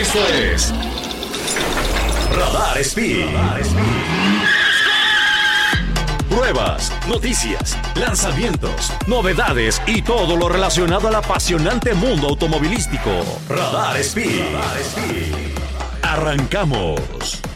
Esto es Radar Speed. Pruebas, noticias, lanzamientos, novedades y todo lo relacionado al apasionante mundo automovilístico. Radar Speed. Arrancamos. Amiguitos y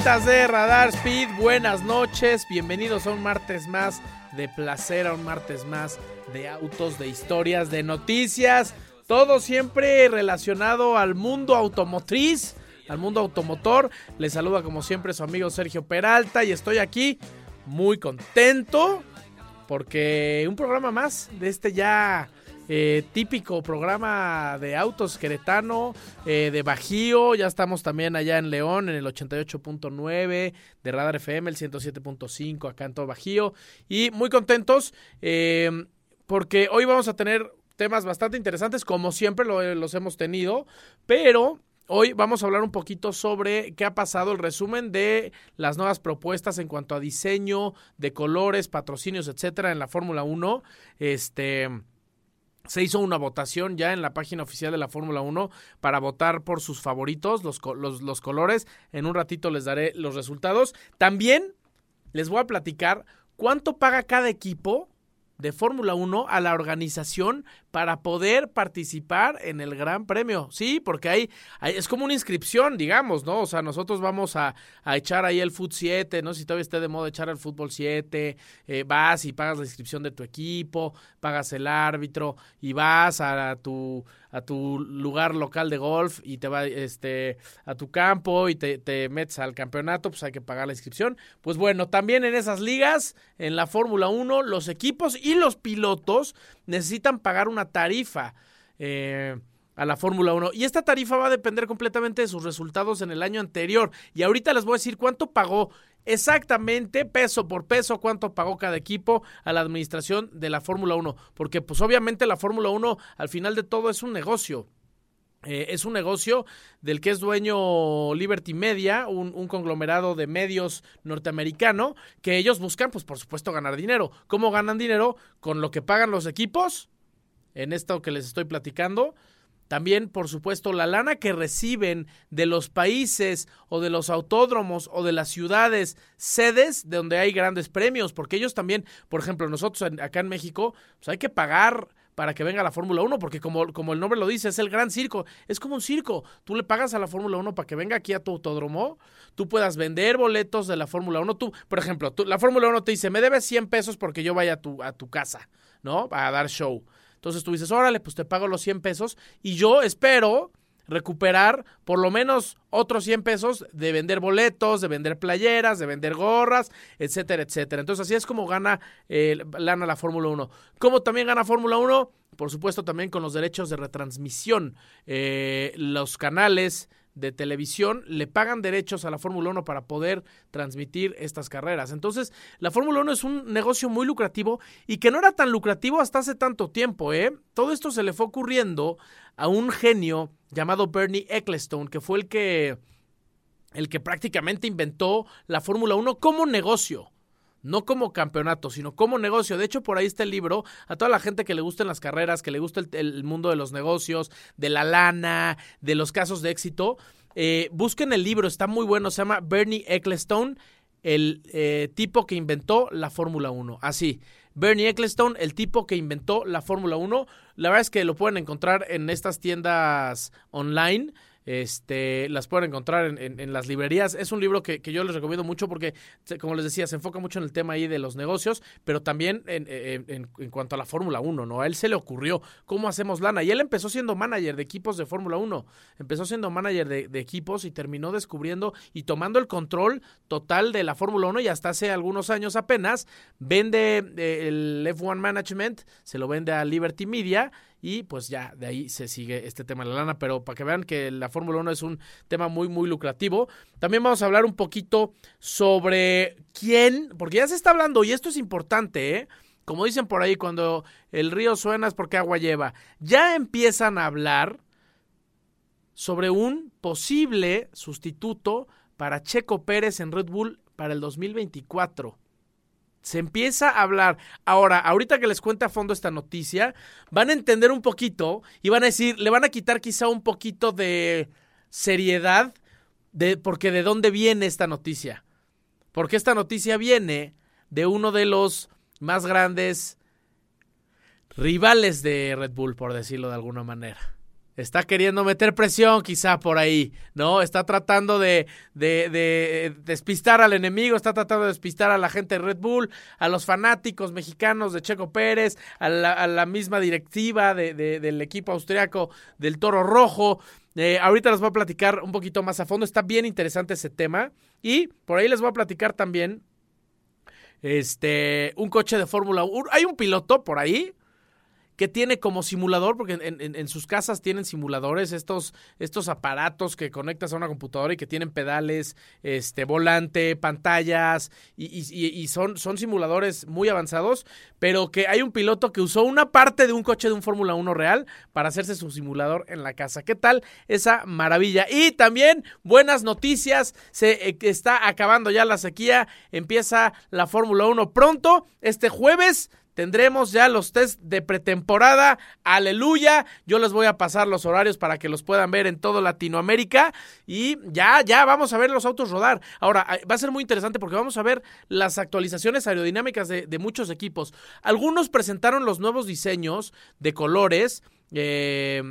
amiguitas de Radar Speed, buenas noches, bienvenidos a un martes más de placer, a un martes más de autos, de historias, de noticias, todo siempre relacionado al mundo automotriz, al mundo automotor. Les saluda como siempre su amigo Sergio Peralta y estoy aquí muy contento porque un programa más de este ya eh, típico programa de autos queretano, eh, de Bajío, ya estamos también allá en León en el 88.9, de Radar FM el 107.5 acá en todo Bajío y muy contentos eh, porque hoy vamos a tener temas bastante interesantes como siempre lo, los hemos tenido, pero Hoy vamos a hablar un poquito sobre qué ha pasado, el resumen de las nuevas propuestas en cuanto a diseño, de colores, patrocinios, etcétera, en la Fórmula 1. Este. Se hizo una votación ya en la página oficial de la Fórmula 1 para votar por sus favoritos, los, los, los colores. En un ratito les daré los resultados. También les voy a platicar cuánto paga cada equipo de Fórmula 1 a la organización para poder participar en el Gran Premio. Sí, porque hay, es como una inscripción, digamos, ¿no? O sea, nosotros vamos a, echar ahí el Foot 7, ¿no? Si todavía esté de moda echar el fútbol 7, eh, vas y pagas la inscripción de tu equipo, pagas el árbitro y vas a, tu a tu lugar local de golf y te va este a tu campo y te, te metes al campeonato, pues hay que pagar la inscripción. Pues bueno, también en esas ligas, en la Fórmula 1, los equipos y los pilotos necesitan pagar una tarifa. Eh, a la Fórmula 1. Y esta tarifa va a depender completamente de sus resultados en el año anterior. Y ahorita les voy a decir cuánto pagó exactamente, peso por peso, cuánto pagó cada equipo a la administración de la Fórmula 1. Porque pues obviamente la Fórmula 1 al final de todo es un negocio. Eh, es un negocio del que es dueño Liberty Media, un, un, conglomerado de medios norteamericano, que ellos buscan, pues por supuesto, ganar dinero. ¿Cómo ganan dinero? Con lo que pagan los equipos, en esto que les estoy platicando. También, por supuesto, la lana que reciben de los países o de los autódromos o de las ciudades sedes de donde hay grandes premios, porque ellos también, por ejemplo, nosotros acá en México, pues hay que pagar para que venga la Fórmula 1, porque como, como el nombre lo dice, es el gran circo, es como un circo. Tú le pagas a la Fórmula 1 para que venga aquí a tu autódromo, tú puedas vender boletos de la Fórmula 1. Tú, por ejemplo, tú, la Fórmula 1 te dice, me debes 100 pesos porque yo vaya a tu, a tu casa, ¿no? A dar show. Entonces tú dices, órale, pues te pago los 100 pesos y yo espero recuperar por lo menos otros 100 pesos de vender boletos, de vender playeras, de vender gorras, etcétera, etcétera. Entonces así es como gana, eh, gana la Fórmula 1. ¿Cómo también gana Fórmula 1? Por supuesto también con los derechos de retransmisión. Eh, los canales de televisión le pagan derechos a la Fórmula 1 para poder transmitir estas carreras. Entonces, la Fórmula 1 es un negocio muy lucrativo y que no era tan lucrativo hasta hace tanto tiempo, ¿eh? Todo esto se le fue ocurriendo a un genio llamado Bernie Ecclestone, que fue el que el que prácticamente inventó la Fórmula 1 como negocio no como campeonato, sino como negocio. De hecho, por ahí está el libro. A toda la gente que le gusten las carreras, que le gusta el, mundo de los negocios, de la lana, de los casos de éxito, eh, busquen el libro, está muy bueno. Se llama Bernie Ecclestone, el eh, tipo que inventó la Fórmula 1. Así. Bernie Ecclestone, el tipo que inventó la Fórmula 1. La verdad es que lo pueden encontrar en estas tiendas online. Este, las pueden encontrar en, las librerías. Es un libro que, que, yo les recomiendo mucho porque, como les decía, se enfoca mucho en el tema ahí de los negocios, pero también en, en cuanto a la Fórmula 1, ¿no? A él se le ocurrió cómo hacemos lana. Y él empezó siendo manager de equipos de Fórmula 1. Empezó siendo manager de, de, equipos y terminó descubriendo y tomando el control total de la Fórmula 1 y hasta hace algunos años apenas vende eh, el F1 Management, se lo vende a Liberty Media y pues ya de ahí se sigue este tema de la lana, pero para que vean que la Fórmula 1 es un tema muy muy lucrativo, también vamos a hablar un poquito sobre quién, porque ya se está hablando y esto es importante, ¿eh? Como dicen por ahí, cuando el río suena es porque agua lleva. Ya empiezan a hablar sobre un posible sustituto para Checo Pérez en Red Bull para el 2024. Se empieza a hablar. Ahora, ahorita que les cuente a fondo esta noticia, van a entender un poquito y van a decir, le van a quitar quizá un poquito de seriedad de porque de dónde viene esta noticia. Porque esta noticia viene de uno de los más grandes rivales de Red Bull, por decirlo de alguna manera está queriendo meter presión quizá por ahí, ¿no? Está tratando de, de, despistar al enemigo, está tratando de despistar a la gente de Red Bull, a los fanáticos mexicanos de Checo Pérez, a la, misma directiva de, del equipo austriaco del Toro Rojo. Eh, ahorita les voy a platicar un poquito más a fondo, está bien interesante ese tema. Y por ahí les voy a platicar también este, un coche de Fórmula 1. Hay un piloto por ahí que tiene como simulador, porque en, sus casas tienen simuladores, estos, estos aparatos que conectas a una computadora y que tienen pedales, este, volante, pantallas, y, son, son simuladores muy avanzados, pero que hay un piloto que usó una parte de un coche de un Fórmula 1 real para hacerse su simulador en la casa. ¿Qué tal esa maravilla? Y también buenas noticias, se eh, está acabando ya la sequía, empieza la Fórmula 1 pronto, este jueves Tendremos ya los test de pretemporada. Aleluya. Yo les voy a pasar los horarios para que los puedan ver en toda Latinoamérica. Y ya, ya vamos a ver los autos rodar. Ahora, va a ser muy interesante porque vamos a ver las actualizaciones aerodinámicas de, de muchos equipos. Algunos presentaron los nuevos diseños de colores. Eh,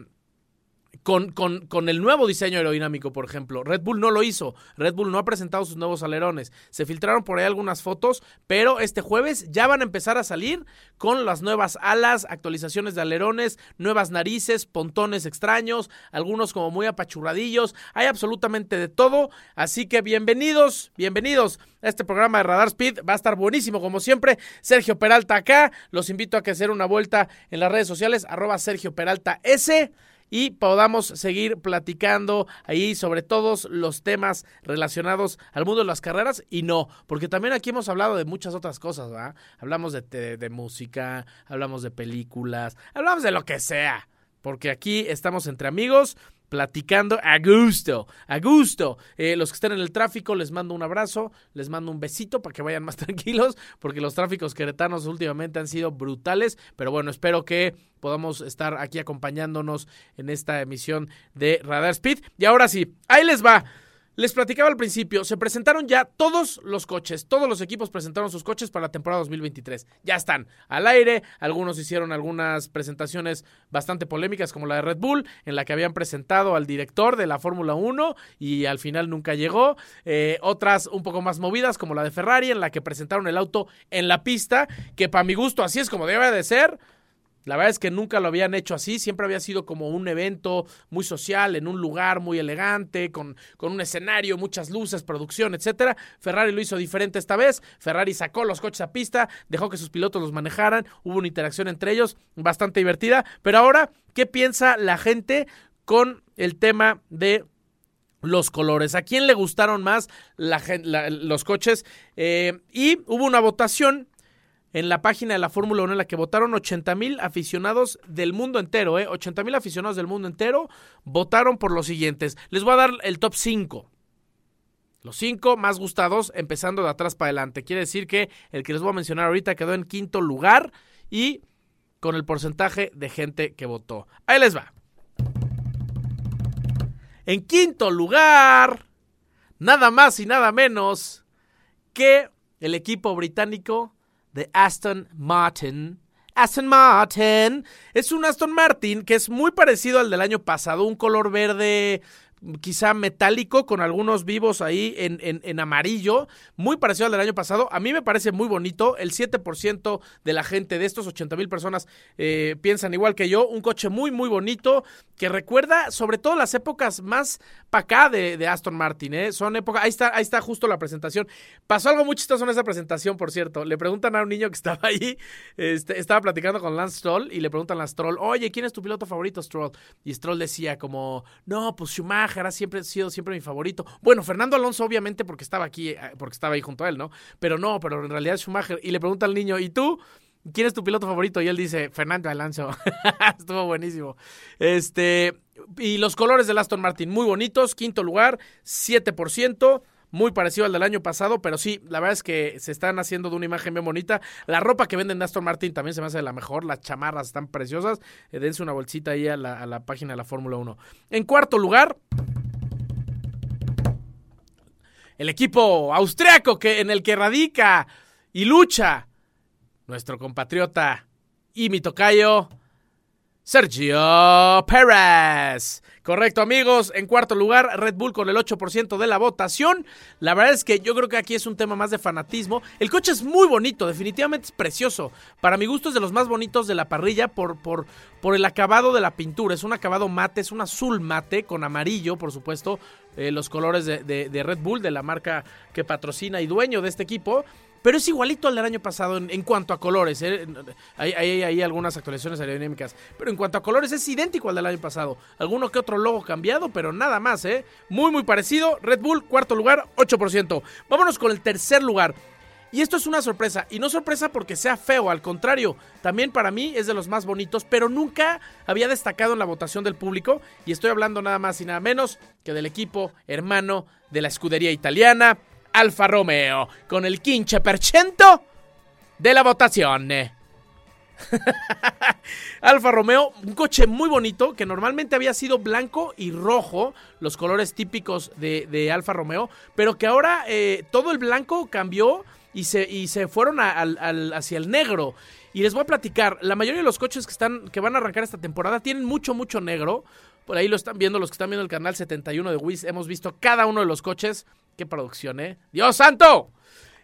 con, con, con, el nuevo diseño aerodinámico, por ejemplo. Red Bull no lo hizo. Red Bull no ha presentado sus nuevos alerones. Se filtraron por ahí algunas fotos, pero este jueves ya van a empezar a salir con las nuevas alas, actualizaciones de alerones, nuevas narices, pontones extraños, algunos como muy apachurradillos. Hay absolutamente de todo. Así que bienvenidos, bienvenidos a este programa de Radar Speed. Va a estar buenísimo como siempre. Sergio Peralta acá. Los invito a que hacer una vuelta en las redes sociales, arroba Sergio Peralta S y podamos seguir platicando ahí sobre todos los temas relacionados al mundo de las carreras y no, porque también aquí hemos hablado de muchas otras cosas, ¿verdad? Hablamos de, de música, hablamos de películas, hablamos de lo que sea, porque aquí estamos entre amigos platicando a gusto, a gusto. Eh, los que estén en el tráfico, les mando un abrazo, les mando un besito para que vayan más tranquilos, porque los tráficos queretanos últimamente han sido brutales, pero bueno, espero que podamos estar aquí acompañándonos en esta emisión de Radar Speed. Y ahora sí, ahí les va. Les platicaba al principio, se presentaron ya todos los coches, todos los equipos presentaron sus coches para la temporada 2023. Ya están al aire, algunos hicieron algunas presentaciones bastante polémicas como la de Red Bull, en la que habían presentado al director de la Fórmula 1 y al final nunca llegó. Eh, otras un poco más movidas como la de Ferrari, en la que presentaron el auto en la pista, que para mi gusto así es como debe de ser la verdad es que nunca lo habían hecho así, siempre había sido como un evento muy social, en un lugar muy elegante, con, con un escenario, muchas luces, producción, etcétera. Ferrari lo hizo diferente esta vez. Ferrari sacó los coches a pista, dejó que sus pilotos los manejaran, hubo una interacción entre ellos bastante divertida. Pero ahora, ¿qué piensa la gente con el tema de los colores. ¿A quién le gustaron más los coches? Eh, y hubo una votación en la página de la Fórmula 1 en la que votaron 80 mil aficionados del mundo entero, ¿eh? 80 mil aficionados del mundo entero votaron por los siguientes. Les voy a dar el top 5. Los 5 más gustados, empezando de atrás para adelante. Quiere decir que el que les voy a mencionar ahorita quedó en quinto lugar y con el porcentaje de gente que votó. Ahí les va. En quinto lugar, nada más y nada menos que el equipo británico de Aston Martin. Aston Martin es un Aston Martin que es muy parecido al del año pasado, un color verde quizá metálico con algunos vivos ahí en, en, amarillo, muy parecido al del año pasado. A mí me parece muy bonito. El 7% de la gente de estos 80 mil personas eh, piensan igual que yo. Un coche muy, muy bonito que recuerda sobre todo las épocas más para acá de, Aston Martin, ¿eh? Son épocas, ahí está, ahí está justo la presentación. Pasó algo muy chistoso en esa presentación, por cierto. Le preguntan a un niño que estaba ahí, este, estaba platicando con Lance Stroll y le preguntan a Stroll, oye, ¿quién es tu piloto favorito, Stroll? Y Stroll decía como, no, pues Schumacher ha siempre sido siempre mi favorito. Bueno, Fernando Alonso obviamente porque estaba aquí, eh, porque estaba ahí junto a él, ¿no? Pero no, pero en realidad Schumacher. Y le pregunta al niño, ¿y tú? ¿Quién es tu piloto favorito? Y él dice, Fernando Alonso. Estuvo buenísimo. Este, y los colores del Aston Martin, muy bonitos. Quinto lugar, 7%. Muy parecido al del año pasado, pero sí, la verdad es que se están haciendo de una imagen bien bonita. La ropa que venden de Aston Martin también se me hace de la mejor. Las chamarras están preciosas. Eh, dense una bolsita ahí a la, a la página de la Fórmula 1. En cuarto lugar, el equipo austriaco que, en el que radica y lucha nuestro compatriota y mi tocayo, Sergio Pérez. Correcto, amigos. En cuarto lugar, Red Bull con el 8% de la votación. La verdad es que yo creo que aquí es un tema más de fanatismo. El coche es muy bonito, definitivamente es precioso. Para mi gusto es de los más bonitos de la parrilla por, por, por el acabado de la pintura. Es un acabado mate, es un azul mate con amarillo, por supuesto. Eh, los colores de, de Red Bull, de la marca que patrocina y dueño de este equipo. Pero es igualito al del año pasado en, cuanto a colores. ¿eh? Hay, hay, algunas actualizaciones aerodinámicas. Pero en cuanto a colores es idéntico al del año pasado. Alguno que otro logo cambiado, pero nada más. ¿eh? Muy, muy parecido. Red Bull, cuarto lugar, 8%. Vámonos con el tercer lugar. Y esto es una sorpresa. Y no sorpresa porque sea feo, al contrario. También para mí es de los más bonitos, pero nunca había destacado en la votación del público. Y estoy hablando nada más y nada menos que del equipo hermano de la escudería italiana. Alfa Romeo con el 15% de la votación. Alfa Romeo, un coche muy bonito que normalmente había sido blanco y rojo, los colores típicos de, Alfa Romeo, pero que ahora eh, todo el blanco cambió y se, y se fueron hacia el negro. Y les voy a platicar, la mayoría de los coches que, están, que van a arrancar esta temporada tienen mucho, mucho negro. Por ahí lo están viendo los que están viendo el canal 71 de Wiz. Hemos visto cada uno de los coches. Qué producción, ¿eh? ¡Dios santo!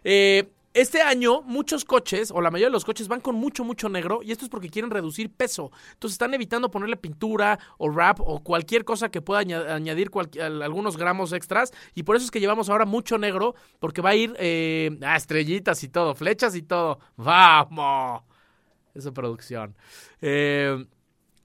Eh, este año muchos coches, o la mayoría de los coches, van con mucho, mucho negro y esto es porque quieren reducir peso. Entonces están evitando ponerle pintura o wrap o cualquier cosa que pueda añadir algunos gramos extras. Y por eso es que llevamos ahora mucho negro porque va a ir eh, a estrellitas y todo, flechas y todo. ¡Vamos! Esa producción. Eh,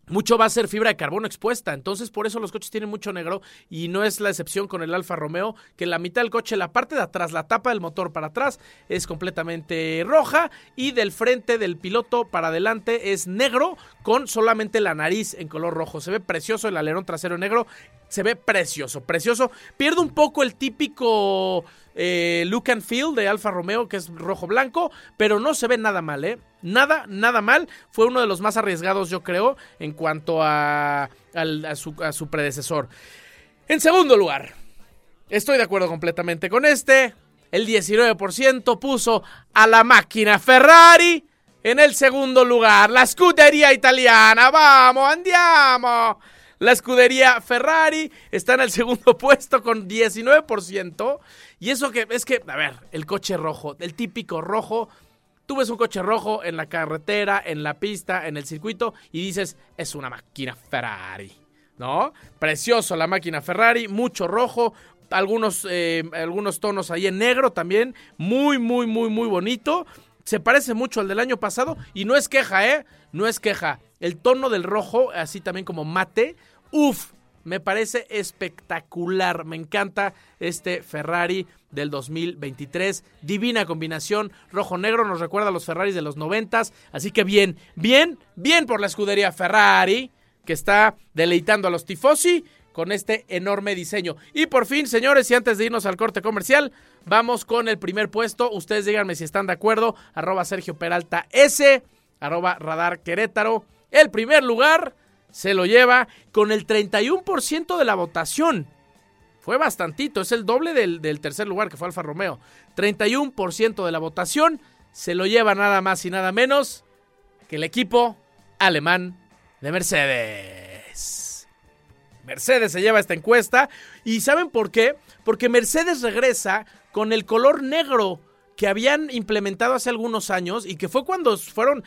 mucho va a ser fibra de carbono expuesta. Entonces, por eso los coches tienen mucho negro y no es la excepción con el Alfa Romeo, que la mitad del coche, la parte de atrás, la tapa del motor para atrás es completamente roja y del frente del piloto para adelante es negro con solamente la nariz en color rojo. Se ve precioso el alerón trasero negro. Se ve precioso, precioso. Pierde un poco el típico eh, look and feel de Alfa Romeo, que es rojo-blanco, pero no se ve nada mal, ¿eh? Nada, nada mal. Fue uno de los más arriesgados, yo creo, en cuanto a, su, su predecesor. En segundo lugar, estoy de acuerdo completamente con este. El 19% puso a la máquina Ferrari en el segundo lugar. La scuderia italiana. Vamos, andiamo. La escudería Ferrari está en el segundo puesto con 19%. Y eso que es que, a ver, el coche rojo, el típico rojo. Tú ves un coche rojo en la carretera, en la pista, en el circuito y dices, es una máquina Ferrari. ¿No? Precioso la máquina Ferrari, mucho rojo, algunos, eh, algunos tonos ahí en negro también. Muy, muy, muy, muy bonito. Se parece mucho al del año pasado y no es queja, ¿eh? No es queja. El tono del rojo, así también como mate, Uf, me parece espectacular. Me encanta este Ferrari del 2023. Divina combinación. Rojo-negro nos recuerda a los Ferraris de los 90. Así que bien, bien, bien por la escudería Ferrari, que está deleitando a los tifosi con este enorme diseño. Y por fin, señores, y antes de irnos al corte comercial, vamos con el primer puesto. Ustedes díganme si están de acuerdo. Arroba Sergio Peralta S, arroba Radar Querétaro. El primer lugar se lo lleva con el 31% de la votación. Fue bastantito, es el doble del, tercer lugar que fue Alfa Romeo. 31% de la votación se lo lleva nada más y nada menos que el equipo alemán de Mercedes. Mercedes se lleva esta encuesta y ¿saben por qué? Porque Mercedes regresa con el color negro que habían implementado hace algunos años y que fue cuando fueron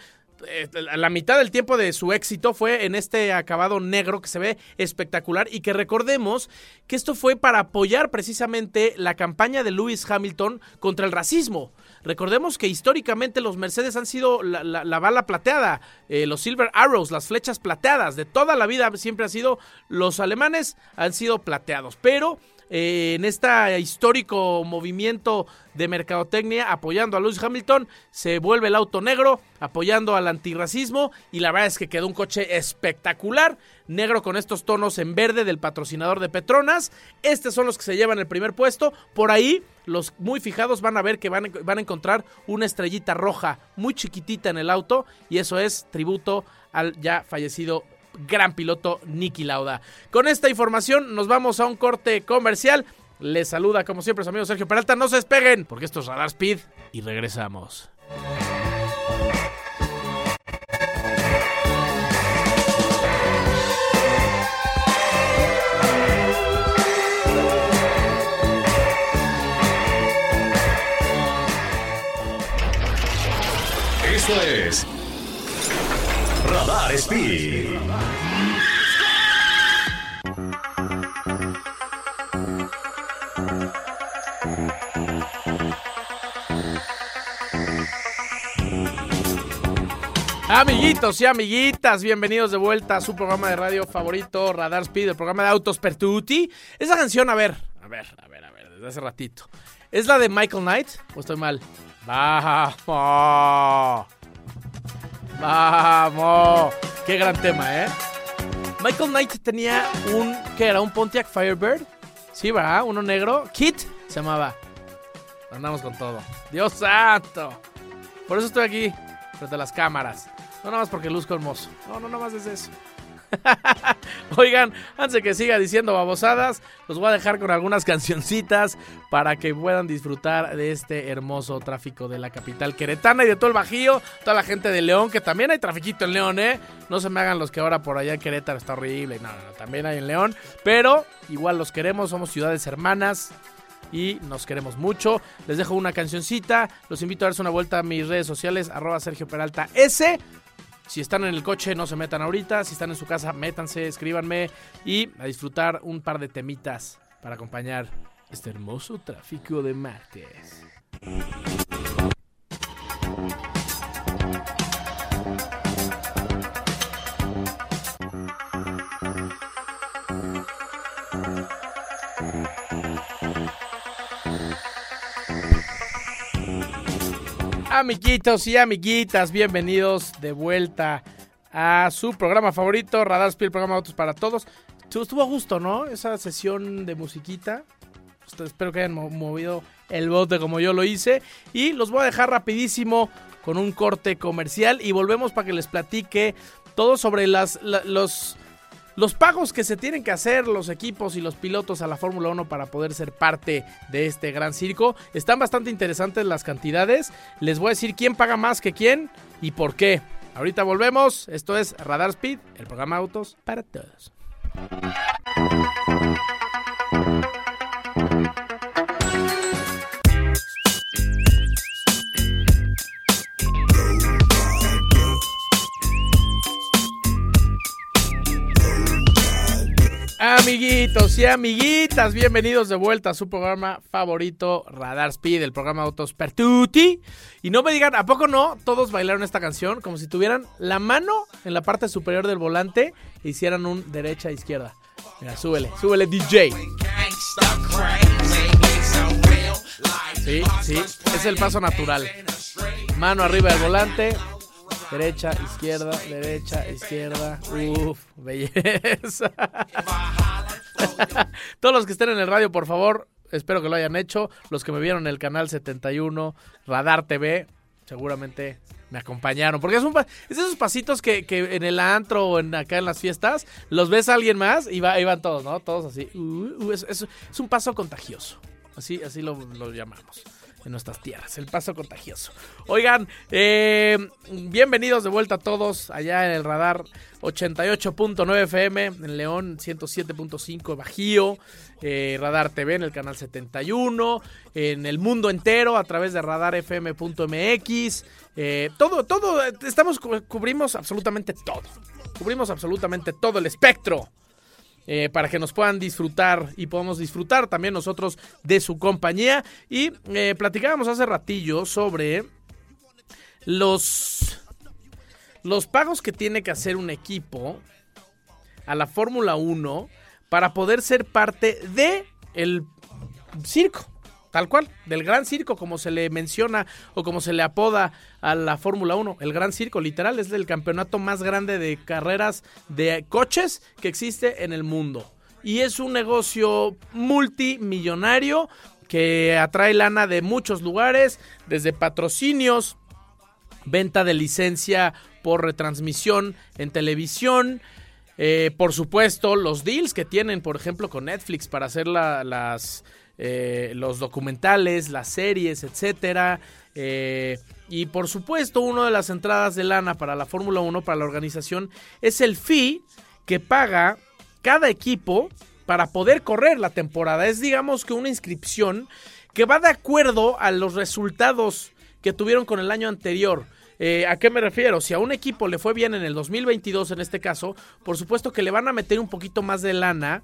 eh, la mitad del tiempo de su éxito fue en este acabado negro que se ve espectacular y que recordemos que esto fue para apoyar precisamente la campaña de Lewis Hamilton contra el racismo. Recordemos que históricamente los Mercedes han sido la, bala plateada, eh, los Silver Arrows, las flechas plateadas. De toda la vida siempre han sido los alemanes, han sido plateados. Pero eh, en este histórico movimiento de mercadotecnia apoyando a Lewis Hamilton, se vuelve el auto negro, apoyando al antirracismo y la verdad es que quedó un coche espectacular, negro con estos tonos en verde del patrocinador de Petronas. Estos son los que se llevan el primer puesto. Por ahí, los muy fijados van a ver que van, van a encontrar una estrellita roja muy chiquitita en el auto y eso es tributo al ya fallecido gran piloto Nicky Lauda. Con esta información nos vamos a un corte comercial. Les saluda como siempre su amigo Sergio Peralta. No se despeguen porque esto es Radar Speed y regresamos. Radar Speed. Amiguitos y amiguitas, bienvenidos de vuelta a su programa de radio favorito, Radar Speed, el programa de autos per tutti. Esa canción, a ver, a ver, a ver, a ver, desde hace ratito. ¿Es la de Michael Knight o estoy mal? Vamos. Vamos. Qué gran tema, ¿eh? Michael Knight tenía un, ¿qué era? ¿Un Pontiac Firebird? Sí, ¿verdad? Uno negro. Kit se llamaba. Andamos con todo. Dios santo. Por eso estoy aquí, frente a las cámaras. No nada más porque luzco hermoso. No, no, nada más es eso. Oigan, antes de que siga diciendo babosadas, los voy a dejar con algunas cancioncitas para que puedan disfrutar de este hermoso tráfico de la capital queretana y de todo el Bajío, toda la gente de León, que también hay trafiquito en León, ¿eh? No se me hagan los que ahora por allá en Querétaro está horrible, no, no, también hay en León, pero igual los queremos, somos ciudades hermanas y nos queremos mucho. Les dejo una cancioncita. Los invito a darse una vuelta a mis redes sociales, arroba Sergio Peralta S. Si están en el coche, no se metan ahorita. Si están en su casa, métanse, escríbanme y a disfrutar un par de temitas para acompañar este hermoso tráfico de martes. Amiguitos y amiguitas, bienvenidos de vuelta a su programa favorito, Radar Speed, el programa Autos para Todos. Estuvo a gusto, ¿no? Esa sesión de musiquita. espero que hayan movido el bote como yo lo hice. Y los voy a dejar rapidísimo con un corte comercial y volvemos para que les platique todo sobre las, los los pagos que se tienen que hacer los equipos y los pilotos a la Fórmula 1 para poder ser parte de este gran circo. Están bastante interesantes las cantidades. Les voy a decir quién paga más que quién y por qué. Ahorita volvemos. Esto es Radar Speed, el programa Autos para Todos. Amiguitos y amiguitas, bienvenidos de vuelta a su programa favorito, Radar Speed, el programa Autos Pertuti. Y no me digan, ¿a poco no? Todos bailaron esta canción como si tuvieran la mano en la parte superior del volante e hicieran un derecha e izquierda. Mira, súbele, súbele DJ. Sí, sí, es el paso natural. Mano arriba del volante, Derecha, izquierda, derecha, izquierda. Uf, belleza. Todos los que estén en el radio, por favor, espero que lo hayan hecho. Los que me vieron en el canal 71, Radar TV, seguramente me acompañaron. Porque es, un, es esos pasitos que, en el antro o en, acá en las fiestas, los ves a alguien más y va, van todos, ¿no? Todos así. Uh, uh, es, un paso contagioso. Así, así lo, lo llamamos. En nuestras tierras. El paso contagioso. Oigan, eh, bienvenidos de vuelta a todos allá en el radar 88.9 FM, en León 107.5 Bajío, eh, Radar TV en el canal 71, en el mundo entero a través de radarfm.mx. Eh, todo, todo, estamos, cubrimos absolutamente todo. Cubrimos absolutamente todo el espectro eh, para que nos puedan disfrutar y podamos disfrutar también nosotros de su compañía. Y eh, platicábamos hace ratillo sobre los, los pagos que tiene que hacer un equipo a la Fórmula 1 para poder ser parte de el circo. Tal cual, del gran circo, como se le menciona o como se le apoda a la Fórmula 1. El gran circo, literal, es el campeonato más grande de carreras de coches que existe en el mundo. Y es un negocio multimillonario que atrae lana de muchos lugares, desde patrocinios, venta de licencia por retransmisión en televisión, eh, por supuesto, los deals que tienen, por ejemplo, con Netflix para hacer las eh, los documentales, las series, etcétera. Eh, y por supuesto, una de las entradas de lana para la Fórmula 1, para la organización, es el fee que paga cada equipo para poder correr la temporada. Es digamos que una inscripción que va de acuerdo a los resultados que tuvieron con el año anterior. Eh, ¿A qué me refiero? Si a un equipo le fue bien en el 2022, en este caso, por supuesto que le van a meter un poquito más de lana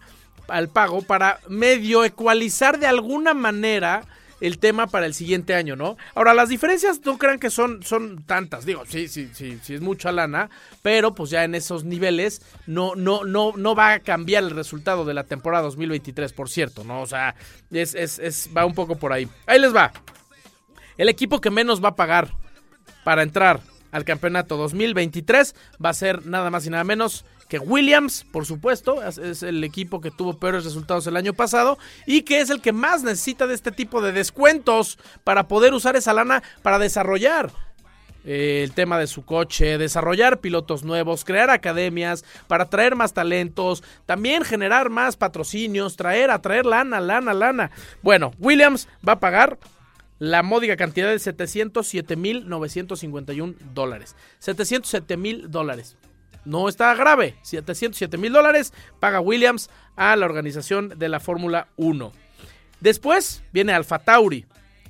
al pago para medio ecualizar de alguna manera el tema para el siguiente año, ¿no? Ahora, las diferencias no crean que son, son tantas, digo, sí, sí, sí, sí es mucha lana, pero pues ya en esos niveles no, no, no, no va a cambiar el resultado de la temporada 2023, por cierto, ¿no? O sea, es, es, es, va un poco por ahí. Ahí les va. El equipo que menos va a pagar para entrar al campeonato 2023 va a ser nada más y nada menos que Williams, por supuesto, es, el equipo que tuvo peores resultados el año pasado y que es el que más necesita de este tipo de descuentos para poder usar esa lana para desarrollar eh, el tema de su coche, desarrollar pilotos nuevos, crear academias para traer más talentos, también generar más patrocinios, traer, atraer lana, lana, lana. Bueno, Williams va a pagar la módica cantidad de 707.951 dólares. 707 mil dólares. No está grave. 707 mil dólares paga Williams a la organización de la Fórmula 1. Después viene Alfa Tauri.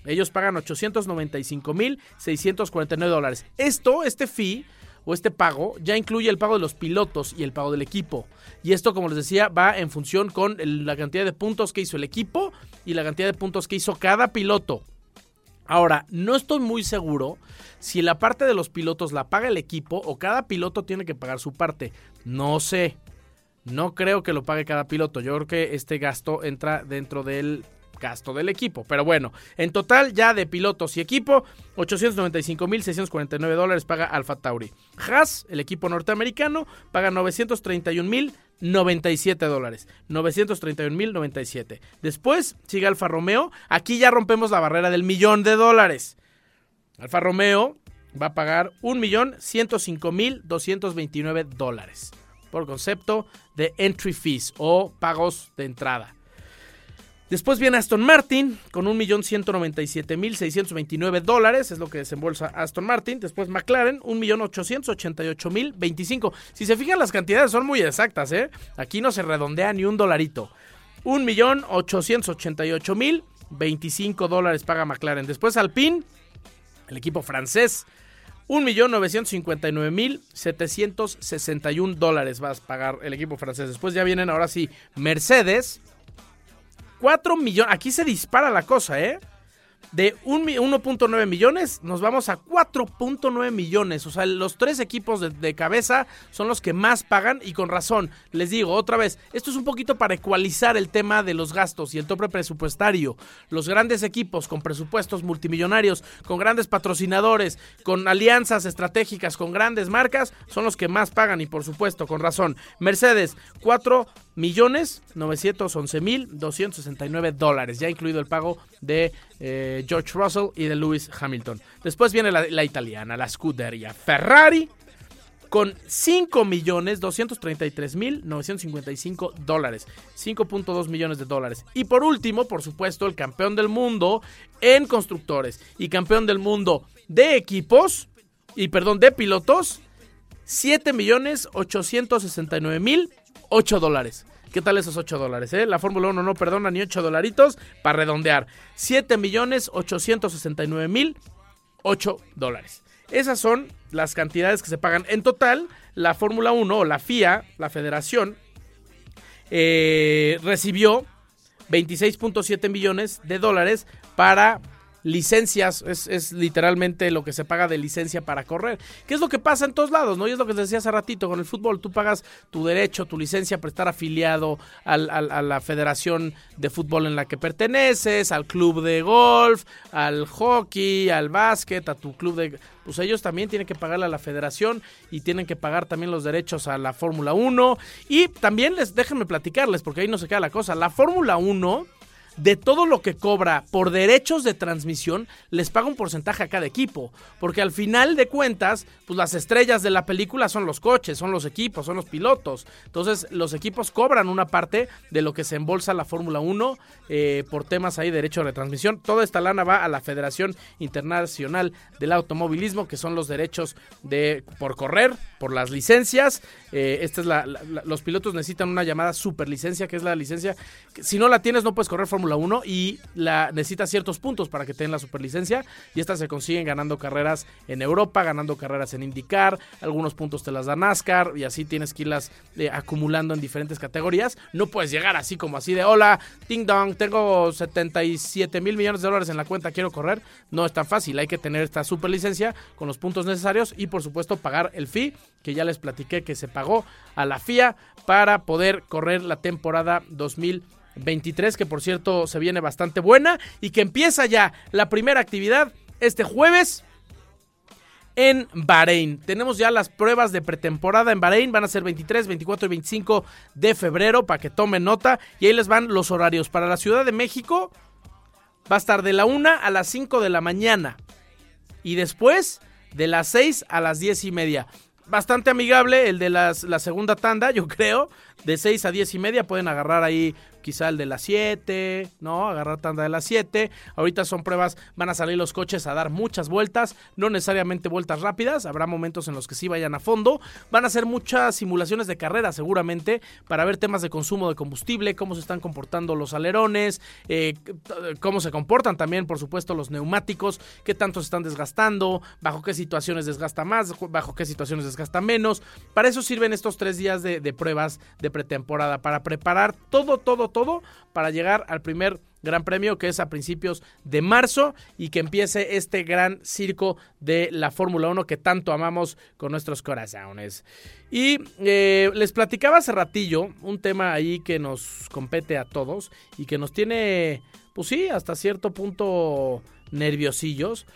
Ellos pagan 895 mil 649 dólares. Esto, este fee o este pago, ya incluye el pago de los pilotos y el pago del equipo. Y esto, como les decía, va en función con la cantidad de puntos que hizo el equipo y la cantidad de puntos que hizo cada piloto. Ahora, no estoy muy seguro si la parte de los pilotos la paga el equipo o cada piloto tiene que pagar su parte. No sé. No creo que lo pague cada piloto. Yo creo que este gasto entra dentro del gasto del equipo. Pero bueno, en total ya de pilotos y equipo, 895.649 dólares paga Alfa Tauri. Haas, el equipo norteamericano, paga 931.097 dólares. 931.097. Después sigue Alfa Romeo. Aquí ya rompemos la barrera del millón de dólares. Alfa Romeo va a pagar 1.105.229 dólares por concepto de entry fees o pagos de entrada. Después viene Aston Martin con 1.197.629 dólares, es lo que desembolsa Aston Martin. Después McLaren, 1.888.025. Si se fijan, las cantidades son muy exactas, ¿eh? Aquí no se redondea ni un dolarito. 1.888.025 dólares paga McLaren. Después Alpine, el equipo francés, 1.959.761 dólares va a pagar el equipo francés. Después ya vienen ahora sí Mercedes 4 millones. Aquí se dispara la cosa, ¿eh? de 1.9 millones, nos vamos a 4.9 millones. O sea, los tres equipos de, cabeza son los que más pagan y con razón. Les digo otra vez, esto es un poquito para ecualizar el tema de los gastos y el tope presupuestario. Los grandes equipos con presupuestos multimillonarios, con grandes patrocinadores, con alianzas estratégicas, con grandes marcas, son los que más pagan y por supuesto, con razón. Mercedes, 4 millones 911 mil 269 dólares, ya incluido el pago de eh, George Russell y de Lewis Hamilton. Después viene la, italiana, la Scuderia Ferrari. con 5 millones 233 mil 955 dólares. 5.2 millones de dólares. Y por último, por supuesto, el campeón del mundo en constructores y campeón del mundo de equipos y perdón, de pilotos, 7 millones 869 mil 8 dólares. ¿Qué tal esos 8 dólares? Eh? La Fórmula 1 no perdona ni 8 dolaritos para redondear. 7 millones 869 mil 8 dólares. Esas son las cantidades que se pagan. En total, la Fórmula 1 o la FIA, la federación, eh, recibió 26.7 millones de dólares para licencias, es, literalmente lo que se paga de licencia para correr. ¿Qué es lo que pasa en todos lados? ¿no? Y es lo que te decía hace ratito con el fútbol. Tú pagas tu derecho, tu licencia para estar afiliado a la federación de fútbol en la que perteneces, al club de golf, al hockey, al básquet, a tu club de... Pues ellos también tienen que pagarle a la federación y tienen que pagar también los derechos a la Fórmula 1. Y también les déjenme platicarles, porque ahí no se queda la cosa. La Fórmula 1 de todo lo que cobra por derechos de transmisión, les paga un porcentaje a cada equipo. Porque al final de cuentas, pues las estrellas de la película son los coches, son los equipos, son los pilotos. Entonces, los equipos cobran una parte de lo que se embolsa la Fórmula 1 eh, por temas ahí de derecho de transmisión. Toda esta lana va a la Federación Internacional del Automovilismo, que son los derechos de por correr, por las licencias. Eh, esta es la, los pilotos necesitan una llamada superlicencia, que es la licencia. Si no la tienes, no puedes correr Fórmula 1 y la necesita ciertos puntos para que tengan la superlicencia y estas se consiguen ganando carreras en Europa, ganando carreras en IndyCar, algunos puntos te las da NASCAR y así tienes que irlas eh, acumulando en diferentes categorías. No puedes llegar así como así de hola, ting dong, tengo 77 mil millones de dólares en la cuenta, quiero correr. No es tan fácil, hay que tener esta superlicencia con los puntos necesarios y por supuesto pagar el fee que ya les platiqué que se pagó a la FIA para poder correr la temporada 2020 23, que por cierto se viene bastante buena y que empieza ya la primera actividad este jueves en Bahrein. Tenemos ya las pruebas de pretemporada en Bahrein, van a ser 23, 24 y 25 de febrero para que tomen nota y ahí les van los horarios. Para la Ciudad de México va a estar de la 1 a las 5 de la mañana y después de las 6 a las 10 y media. Bastante amigable el de las, la segunda tanda, yo creo. De 6 a 10 y media pueden agarrar ahí quizá el de las 7, ¿no? Agarrar tanda de las 7. Ahorita son pruebas, van a salir los coches a dar muchas vueltas, no necesariamente vueltas rápidas, habrá momentos en los que sí vayan a fondo. Van a hacer muchas simulaciones de carrera seguramente para ver temas de consumo de combustible, cómo se están comportando los alerones, eh, cómo se comportan también, por supuesto, los neumáticos, qué tanto se están desgastando, bajo qué situaciones desgasta más, bajo qué situaciones desgasta menos. Para eso sirven estos tres días de, de pruebas de pretemporada, para preparar todo, todo, todo para llegar al primer Gran Premio que es a principios de marzo y que empiece este gran circo de la Fórmula 1 que tanto amamos con nuestros corazones. Y eh, les platicaba hace ratillo un tema ahí que nos compete a todos y que nos tiene, pues sí, hasta cierto punto nerviosillos.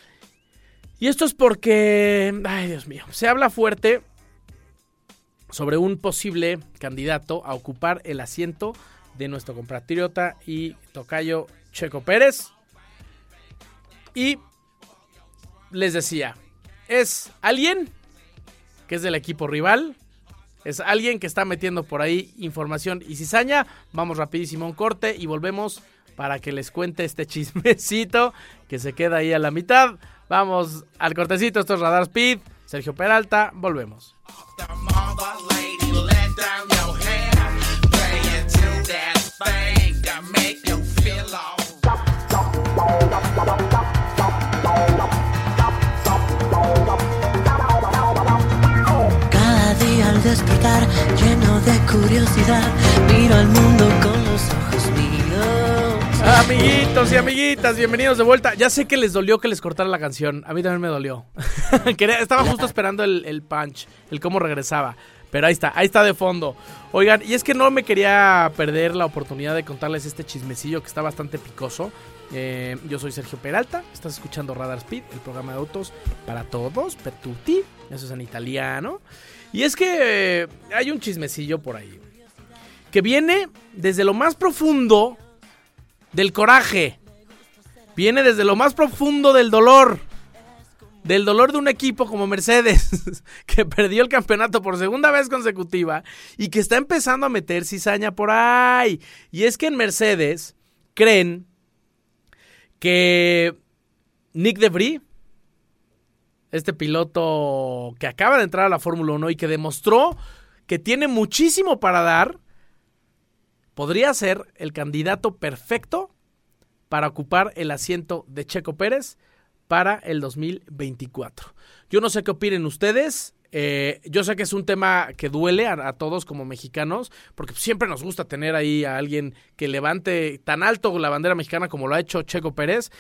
Y esto es porque, ay Dios mío, se habla fuerte sobre un posible candidato a ocupar el asiento de nuestro compatriota y tocayo Checo Pérez. Y les decía, es alguien que es del equipo rival, es alguien que está metiendo por ahí información y cizaña. Vamos rapidísimo a un corte y volvemos para que les cuente este chismecito que se queda ahí a la mitad. Vamos al cortecito, esto es Radar Speed. Sergio Peralta, volvemos. Bienvenidos de vuelta. Ya sé que les dolió que les cortara la canción. A mí también me dolió. Estaba justo esperando el, el punch, el cómo regresaba. Pero ahí está, ahí está de fondo. Oigan, y es que no me quería perder la oportunidad de contarles este chismecillo que está bastante picoso. Eh, yo soy Sergio Peralta, estás escuchando Radar Speed, el programa de autos para todos, per tutti, eso es en italiano. Y es que eh, hay un chismecillo por ahí que viene desde lo más profundo del coraje, viene desde lo más profundo del dolor, del dolor de un equipo como Mercedes, que perdió el campeonato por segunda vez consecutiva y que está empezando a meter cizaña por ahí. Y es que en Mercedes creen que Nick Debris, este piloto que acaba de entrar a la Fórmula 1 y que demostró que tiene muchísimo para dar, podría ser el candidato perfecto para ocupar el asiento de Checo Pérez para el 2024. Yo no sé qué opinen ustedes. Eh, yo sé que es un tema que duele a, todos como mexicanos, porque siempre nos gusta tener ahí a alguien que levante tan alto la bandera mexicana como lo ha hecho Checo Pérez.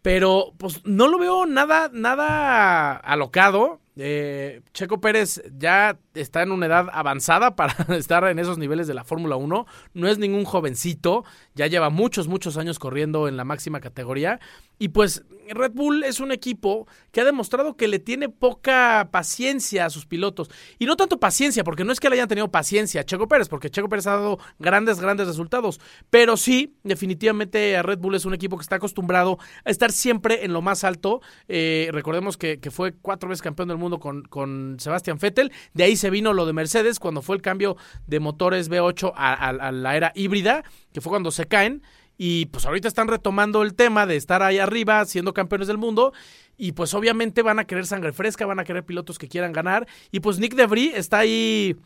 Pero pues no lo veo nada, nada alocado. Eh, Checo Pérez ya está en una edad avanzada para estar en esos niveles de la Fórmula 1. No es ningún jovencito, ya lleva muchos, muchos años corriendo en la máxima categoría. Y pues Red Bull es un equipo que ha demostrado que le tiene poca paciencia a sus pilotos. Y no tanto paciencia, porque no es que le hayan tenido paciencia a Checo Pérez, porque Checo Pérez ha dado grandes, grandes resultados. Pero sí, definitivamente Red Bull es un equipo que está acostumbrado a estar siempre en lo más alto. Eh, recordemos que, fue cuatro veces campeón del mundo con, con Sebastian Vettel. De ahí se vino lo de Mercedes cuando fue el cambio de motores V8 a la era híbrida, que fue cuando se caen. Y pues ahorita están retomando el tema de estar ahí arriba, siendo campeones del mundo. Y pues obviamente van a querer sangre fresca, van a querer pilotos que quieran ganar. Y pues Nick Debris está ahí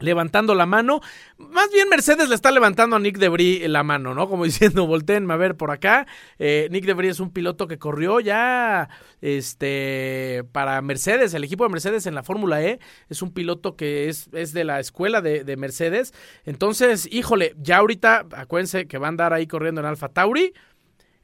levantando la mano. Más bien Mercedes le está levantando a Nick Debris la mano, ¿no? Como diciendo, volteenme a ver por acá. Eh, Nick Debris es un piloto que corrió ya este, para Mercedes, el equipo de Mercedes en la Fórmula E. Es un piloto que es, es de la escuela de, de, Mercedes. Entonces, híjole, ya ahorita, acuérdense que va a andar ahí corriendo en Alfa Tauri.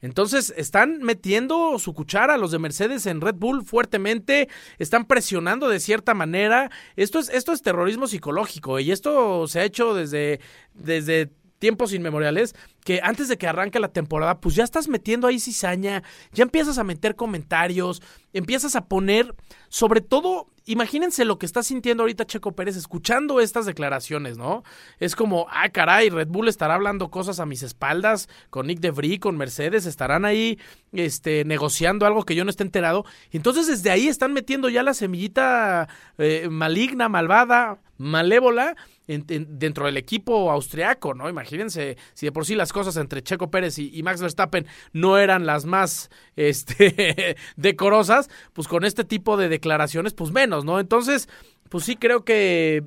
Entonces están metiendo su cuchara los de Mercedes en Red Bull fuertemente, están presionando de cierta manera. Esto es, esto es terrorismo psicológico y esto se ha hecho desde, desde tiempos inmemoriales, que antes de que arranque la temporada, pues ya estás metiendo ahí cizaña, ya empiezas a meter comentarios, empiezas a poner, sobre todo, imagínense lo que está sintiendo ahorita Checo Pérez escuchando estas declaraciones, ¿no? Es como, ah, caray, Red Bull estará hablando cosas a mis espaldas, con Nick DeVry, con Mercedes, estarán ahí, este, negociando algo que yo no esté enterado. Entonces desde ahí están metiendo ya la semillita eh, maligna, malvada, malévola, dentro del equipo austriaco, ¿no? Imagínense si de por sí las cosas entre Checo Pérez y, Max Verstappen no eran las más este, decorosas, pues con este tipo de declaraciones, pues menos, ¿no? Entonces, pues sí creo que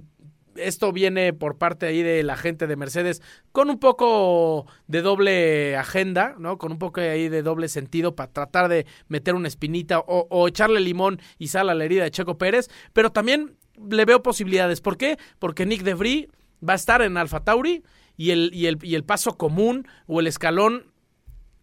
esto viene por parte ahí de la gente de Mercedes con un poco de doble agenda, ¿no? Con un poco ahí de doble sentido para tratar de meter una espinita o, echarle limón y sal a la herida de Checo Pérez, pero también le veo posibilidades. ¿Por qué? Porque Nick DeVry va a estar en Alfa Tauri y el, y el, y el paso común o el escalón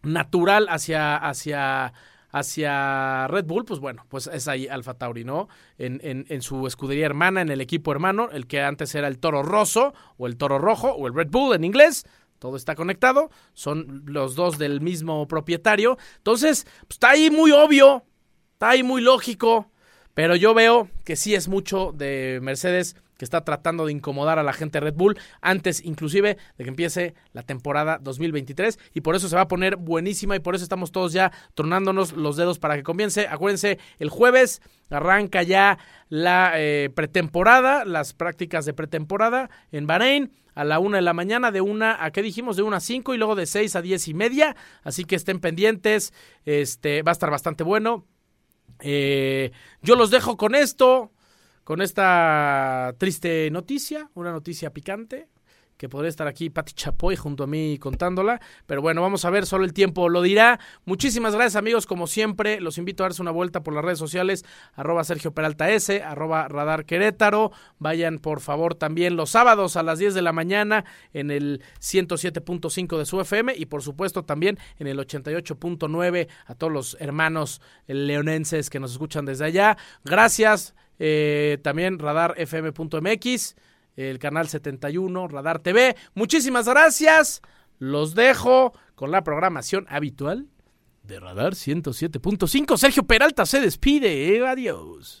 natural hacia, hacia, hacia Red Bull, pues bueno, pues es ahí Alfa Tauri, ¿no? En, en, su escudería hermana, en el equipo hermano, el que antes era el Toro Rosso o el Toro Rojo o el Red Bull en inglés. Todo está conectado, son los dos del mismo propietario. Entonces, pues, está ahí muy obvio, está ahí muy lógico. Pero yo veo que sí es mucho de Mercedes que está tratando de incomodar a la gente Red Bull antes inclusive de que empiece la temporada 2023 y por eso se va a poner buenísima y por eso estamos todos ya tronándonos los dedos para que comience. Acuérdense, el jueves arranca ya la eh, pretemporada, las prácticas de pretemporada en Bahrein a la una de la mañana, de una a qué dijimos, de una a cinco y luego de seis a diez y media. Así que estén pendientes, este va a estar bastante bueno. Eh, yo los dejo con esto, con esta triste noticia, una noticia picante que podría estar aquí Pati Chapoy junto a mí contándola. Pero bueno, vamos a ver, solo el tiempo lo dirá. Muchísimas gracias amigos, como siempre, los invito a darse una vuelta por las redes sociales, arroba Sergio Peralta S, arroba Radar Querétaro. Vayan por favor también los sábados a las 10 de la mañana en el 107.5 de su FM y por supuesto también en el 88.9 a todos los hermanos leonenses que nos escuchan desde allá. Gracias. Eh, también radarfm.mx el canal 71, Radar TV. Muchísimas gracias. Los dejo con la programación habitual de Radar 107.5. Sergio Peralta se despide. Adiós.